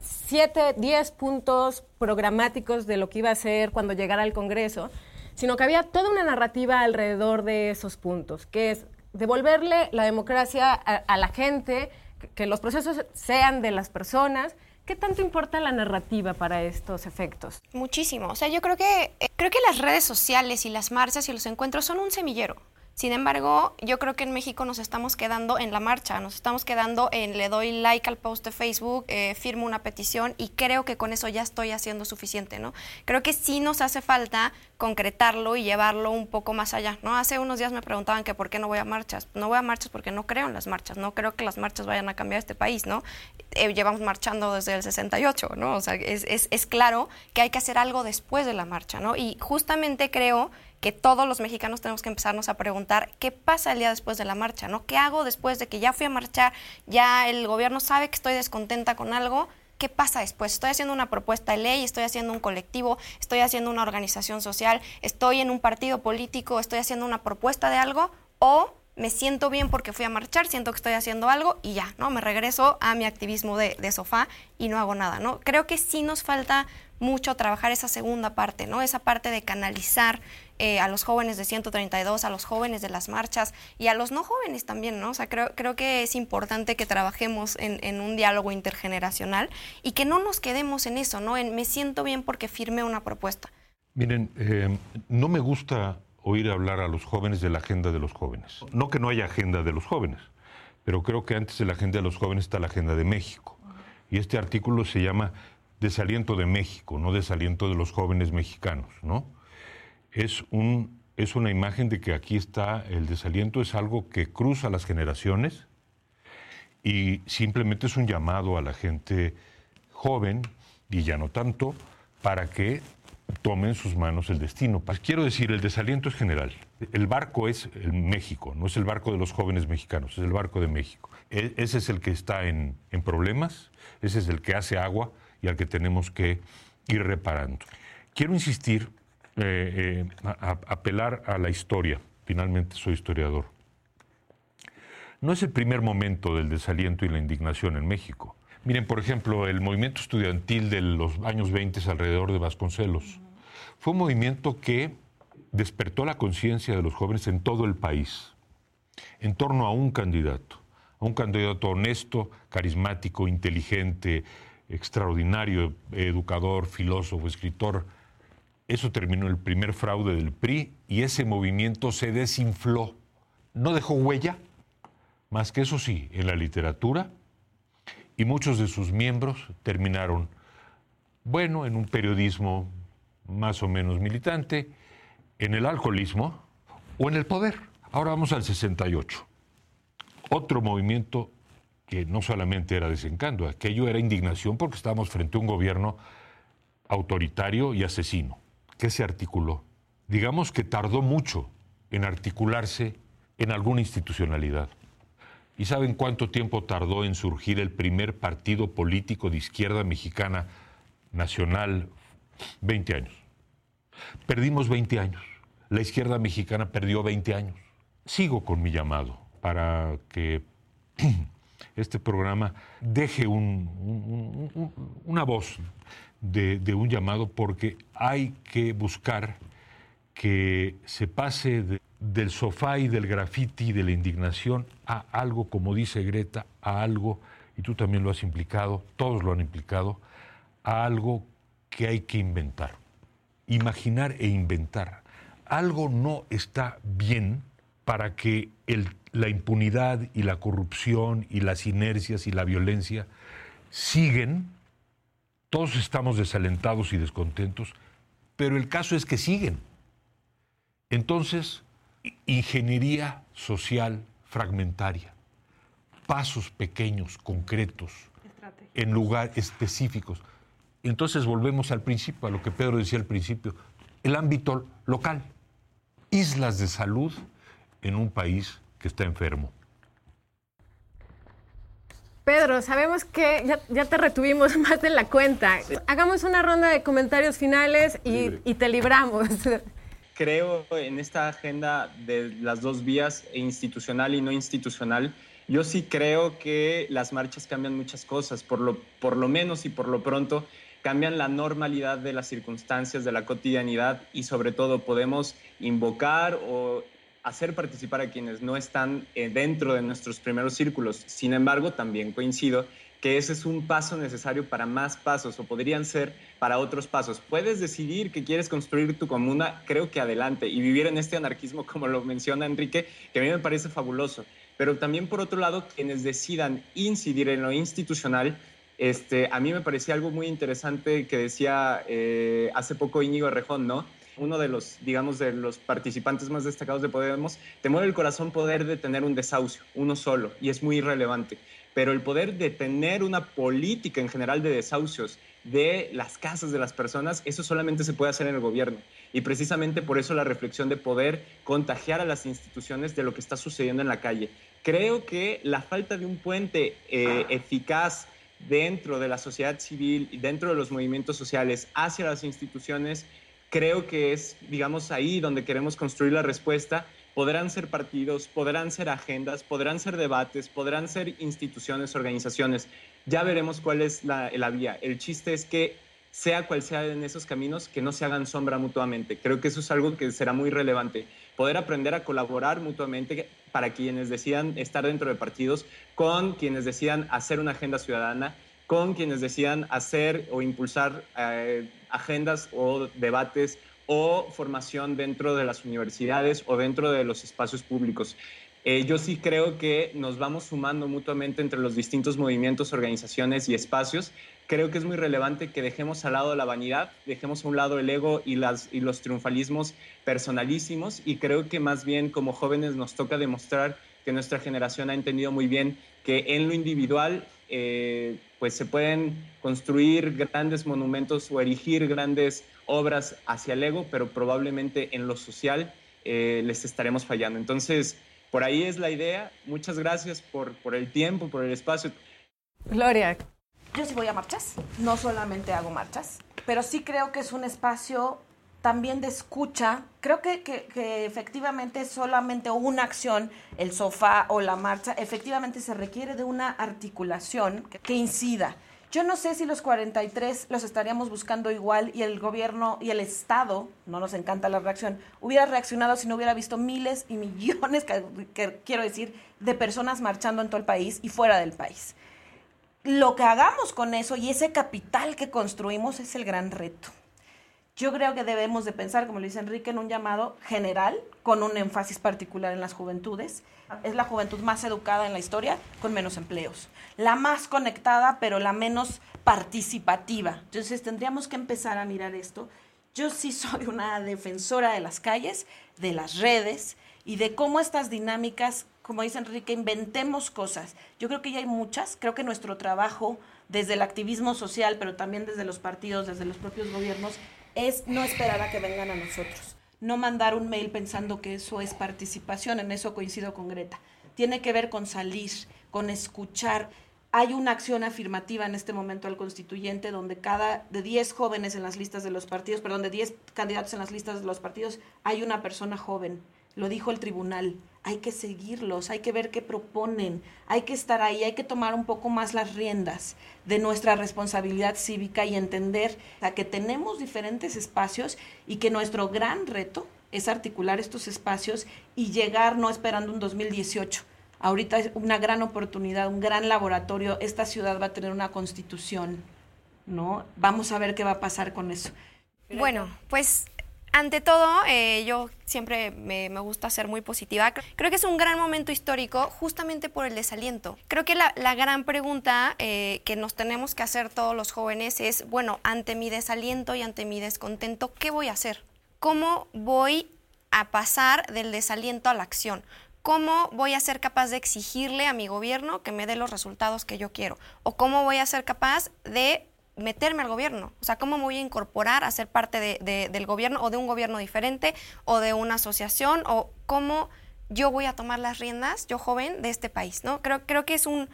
siete, diez puntos programáticos de lo que iba a hacer cuando llegara al Congreso, sino que había toda una narrativa alrededor de esos puntos, que es devolverle la democracia a, la gente, que los procesos sean de las personas. ¿Qué tanto importa la narrativa para estos efectos? Muchísimo. O sea, yo creo que, eh, creo que las redes sociales y las marchas y los encuentros son un semillero. Sin embargo, yo creo que en México nos estamos quedando en la marcha, nos estamos quedando en le doy like al post de Facebook, eh, firmo una petición y creo que con eso ya estoy haciendo suficiente, ¿no? Creo que sí nos hace falta concretarlo y llevarlo un poco más allá, ¿no? Hace unos días me preguntaban que por qué no voy a marchas. No voy a marchas porque no creo en las marchas, no creo que las marchas vayan a cambiar este país, ¿no? Eh, llevamos marchando desde el 68, ¿no? O sea, es, es, es claro que hay que hacer algo después de la marcha, ¿no? Y justamente creo que todos los mexicanos tenemos que empezarnos a preguntar qué pasa el día después de la marcha, ¿no? ¿Qué hago después de que ya fui a marchar, ya el gobierno sabe que estoy descontenta con algo? ¿Qué pasa después? Estoy haciendo una propuesta de ley, estoy haciendo un colectivo, estoy haciendo una organización social, estoy en un partido político, estoy haciendo una propuesta de algo o me siento bien porque fui a marchar, siento que estoy haciendo algo y ya, ¿no? Me regreso a mi activismo de, de, sofá y no hago nada, ¿no? Creo que sí nos falta mucho trabajar esa segunda parte, ¿no? Esa parte de canalizar eh, a los jóvenes de 132, a los jóvenes de las marchas y a los no jóvenes también, ¿no? O sea, creo, creo que es importante que trabajemos en, un diálogo intergeneracional y que no nos quedemos en eso, ¿no? En me siento bien porque firmé una propuesta. Miren, eh, no me gusta oír hablar a los jóvenes de la agenda de los jóvenes. No que no haya agenda de los jóvenes, pero creo que antes de la agenda de los jóvenes está la agenda de México. Y este artículo se llama Desaliento de México, no Desaliento de los jóvenes mexicanos, ¿no? Es, un, es una imagen de que aquí está el desaliento, es algo que cruza las generaciones y simplemente es un llamado a la gente joven, y ya no tanto, para que tomen en sus manos el destino. Pues quiero decir, el desaliento es general. El barco es el México, no es el barco de los jóvenes mexicanos, es el barco de México. E, ese es el que está en problemas, ese es el que hace agua y al que tenemos que ir reparando. Quiero insistir eh, eh, apelar a la historia. Finalmente soy historiador. No es el primer momento del desaliento y la indignación en México. Miren, por ejemplo, el movimiento estudiantil de los años 20 alrededor de Vasconcelos. Fue un movimiento que despertó la conciencia de los jóvenes en todo el país en torno a un candidato, a un candidato honesto, carismático, inteligente, extraordinario, educador, filósofo, escritor, eso terminó el primer fraude del PRI y ese movimiento se desinfló. No dejó huella, más que eso sí, en la literatura, y muchos de sus miembros terminaron, bueno, en un periodismo más o menos militante, en el alcoholismo o en el poder. Ahora vamos al 68. Otro movimiento que no solamente era desencanto, aquello era indignación porque estábamos frente a un gobierno autoritario y asesino que se articuló. Digamos que tardó mucho en articularse en alguna institucionalidad. ¿Y saben cuánto tiempo tardó en surgir el primer partido político de izquierda mexicana nacional? 20 años. Perdimos 20 años. La izquierda mexicana perdió 20 años. Sigo con mi llamado para que este programa deje una voz de, un llamado porque hay que buscar que se pase del sofá y del grafiti y de la indignación a algo, como dice Greta, a algo, y tú también lo has implicado, todos lo han implicado, a algo que hay que inventar. Imaginar e inventar. Algo no está bien para que la impunidad y la corrupción y las inercias y la violencia siguen. Todos estamos desalentados y descontentos, pero el caso es que siguen. Entonces, ingeniería social fragmentaria, pasos pequeños, concretos, en lugares específicos. Entonces volvemos al principio, a lo que Pedro decía al principio, el ámbito local, islas de salud en un país que está enfermo. Pedro, sabemos que ya, te retuvimos más de la cuenta. Hagamos una ronda de comentarios finales y, y te libramos. creo en esta agenda de las dos vías, institucional y no institucional. Yo sí creo que las marchas cambian muchas cosas, por lo, por lo menos y por lo pronto cambian la normalidad de las circunstancias, de la cotidianidad y sobre todo podemos invocar o hacer participar a quienes no están eh, dentro de nuestros primeros círculos. Sin embargo, también coincido que ese es un paso necesario para más pasos o podrían ser para otros pasos. Puedes decidir que quieres construir tu comuna, creo que adelante, y vivir en este anarquismo, como lo menciona Enrique, que a mí me parece fabuloso. Pero también, por otro lado, quienes decidan incidir en lo institucional, este, a mí me parecía algo muy interesante que decía eh, hace poco Íñigo Rejón, ¿no? Uno de los, digamos, de los participantes más destacados de Podemos, te mueve el corazón poder detener un desahucio, uno solo, y es muy relevante pero el poder de tener una política en general de desahucios de las casas de las personas, eso solamente se puede hacer en el gobierno. Y precisamente por eso la reflexión de poder contagiar a las instituciones de lo que está sucediendo en la calle. Creo que la falta de un puente eh, eficaz dentro de la sociedad civil y dentro de los movimientos sociales hacia las instituciones, creo que es, digamos, ahí donde queremos construir la respuesta podrán ser partidos, podrán ser agendas, podrán ser debates, podrán ser instituciones, organizaciones. Ya veremos cuál es la, vía. El chiste es que sea cual sea en esos caminos, que no se hagan sombra mutuamente. Creo que eso es algo que será muy relevante. Poder aprender a colaborar mutuamente para quienes decidan estar dentro de partidos, con quienes decidan hacer una agenda ciudadana, con quienes decidan hacer o impulsar eh, agendas o debates o formación dentro de las universidades o dentro de los espacios públicos. Eh, yo sí creo que nos vamos sumando mutuamente entre los distintos movimientos, organizaciones y espacios. Creo que es muy relevante que dejemos al lado la vanidad, dejemos a un lado el ego y, las, y los triunfalismos personalísimos y creo que más bien como jóvenes nos toca demostrar que nuestra generación ha entendido muy bien que en lo individual eh, pues se pueden construir grandes monumentos o erigir grandes obras hacia el ego, pero probablemente en lo social eh, les estaremos fallando. Entonces, por ahí es la idea. Muchas gracias por, por el tiempo, por el espacio. Gloria. Yo sí voy a marchas, no solamente hago marchas, pero sí creo que es un espacio también de escucha. Creo que, que, efectivamente solamente una acción, el sofá o la marcha, efectivamente se requiere de una articulación que incida. Yo no sé si los 43 los estaríamos buscando igual y el gobierno y el Estado, no nos encanta la reacción, hubiera reaccionado si no hubiera visto miles y millones, quiero decir, de personas marchando en todo el país y fuera del país. Lo que hagamos con eso y ese capital que construimos es el gran reto. Yo creo que debemos de pensar, como le dice Enrique, en un llamado general, con un énfasis particular en las juventudes. Es la juventud más educada en la historia, con menos empleos. La más conectada, pero la menos participativa. Entonces tendríamos que empezar a mirar esto. Yo sí soy una defensora de las calles, de las redes y de cómo estas dinámicas, como dice Enrique, inventemos cosas. Yo creo que ya hay muchas. Creo que nuestro trabajo desde el activismo social, pero también desde los partidos, desde los propios gobiernos, es no esperar a que vengan a nosotros. No mandar un mail pensando que eso es participación, en eso coincido con Greta. Tiene que ver con salir, con escuchar. Hay una acción afirmativa en este momento al constituyente donde cada de 10 jóvenes en las listas de los partidos, perdón, de 10 candidatos en las listas de los partidos, hay una persona joven. Lo dijo el tribunal hay que seguirlos, hay que ver qué proponen, hay que estar ahí, hay que tomar un poco más las riendas de nuestra responsabilidad cívica y entender que tenemos diferentes espacios y que nuestro gran reto es articular estos espacios y llegar no esperando un 2018. Ahorita es una gran oportunidad, un gran laboratorio. Esta ciudad va a tener una constitución, ¿no? Vamos a ver qué va a pasar con eso. Bueno, pues ante todo, eh, yo siempre me, gusta ser muy positiva. Creo que es un gran momento histórico justamente por el desaliento. Creo que la, gran pregunta eh, que nos tenemos que hacer todos los jóvenes es, bueno, ante mi desaliento y ante mi descontento, ¿qué voy a hacer? ¿Cómo voy a pasar del desaliento a la acción? ¿Cómo voy a ser capaz de exigirle a mi gobierno que me dé los resultados que yo quiero? ¿O cómo voy a ser capaz de meterme al gobierno? O sea, ¿cómo me voy a incorporar a ser parte del gobierno o de un gobierno diferente o de una asociación? ¿O cómo yo voy a tomar las riendas, yo joven, de este país? ¿no? Creo, creo que es un,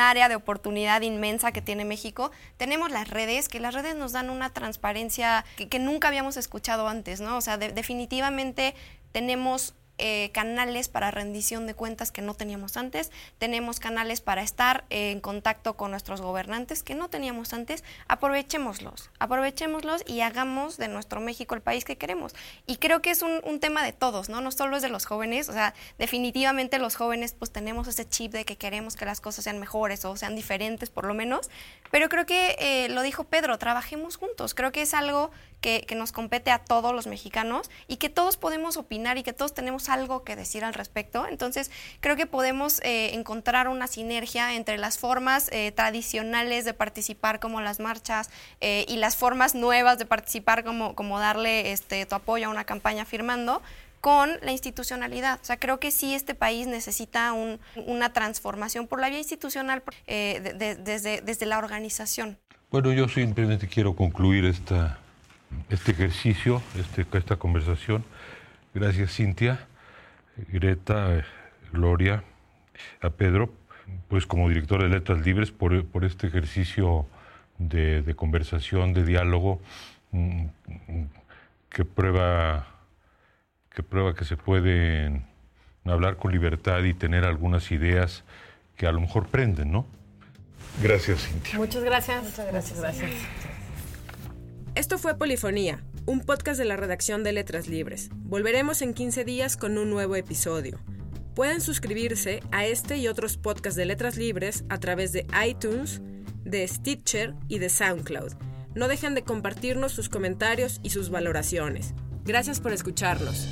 área de oportunidad inmensa que tiene México. Tenemos las redes, que las redes nos dan una transparencia que, nunca habíamos escuchado antes, ¿no? O sea, definitivamente tenemos eh, canales para rendición de cuentas que no teníamos antes, tenemos canales para estar en contacto con nuestros gobernantes que no teníamos antes, aprovechémoslos, aprovechémoslos y hagamos de nuestro México el país que queremos. Y creo que es un, tema de todos, ¿no? No solo es de los jóvenes, o sea, definitivamente los jóvenes pues tenemos ese chip de que queremos que las cosas sean mejores o sean diferentes por lo menos, pero creo que eh, lo dijo Pedro, trabajemos juntos, creo que es algo que, nos compete a todos los mexicanos y que todos podemos opinar y que todos tenemos algo que decir al respecto. Entonces, creo que podemos eh, encontrar una sinergia entre las formas eh, tradicionales de participar como las marchas eh, y las formas nuevas de participar como, como darle este, tu apoyo a una campaña firmando con la institucionalidad. O sea, creo que sí este país necesita una transformación por la vía institucional desde, desde la organización. Bueno, yo simplemente quiero concluir esta, este ejercicio, este, esta conversación. Gracias, Cintia. Greta, Gloria, a Pedro, pues como director de Letras Libres, por, este ejercicio de, conversación, de diálogo, mm, que prueba, que prueba que se puede hablar con libertad y tener algunas ideas que a lo mejor prenden, ¿no? Gracias, Cintia. Muchas gracias. Muchas gracias. gracias. Esto fue Polifonía un podcast de la redacción de Letras Libres. Volveremos en 15 días con un nuevo episodio. Pueden suscribirse a este y otros podcasts de Letras Libres a través de iTunes, de Stitcher y de SoundCloud. No dejen de compartirnos sus comentarios y sus valoraciones. Gracias por escucharnos.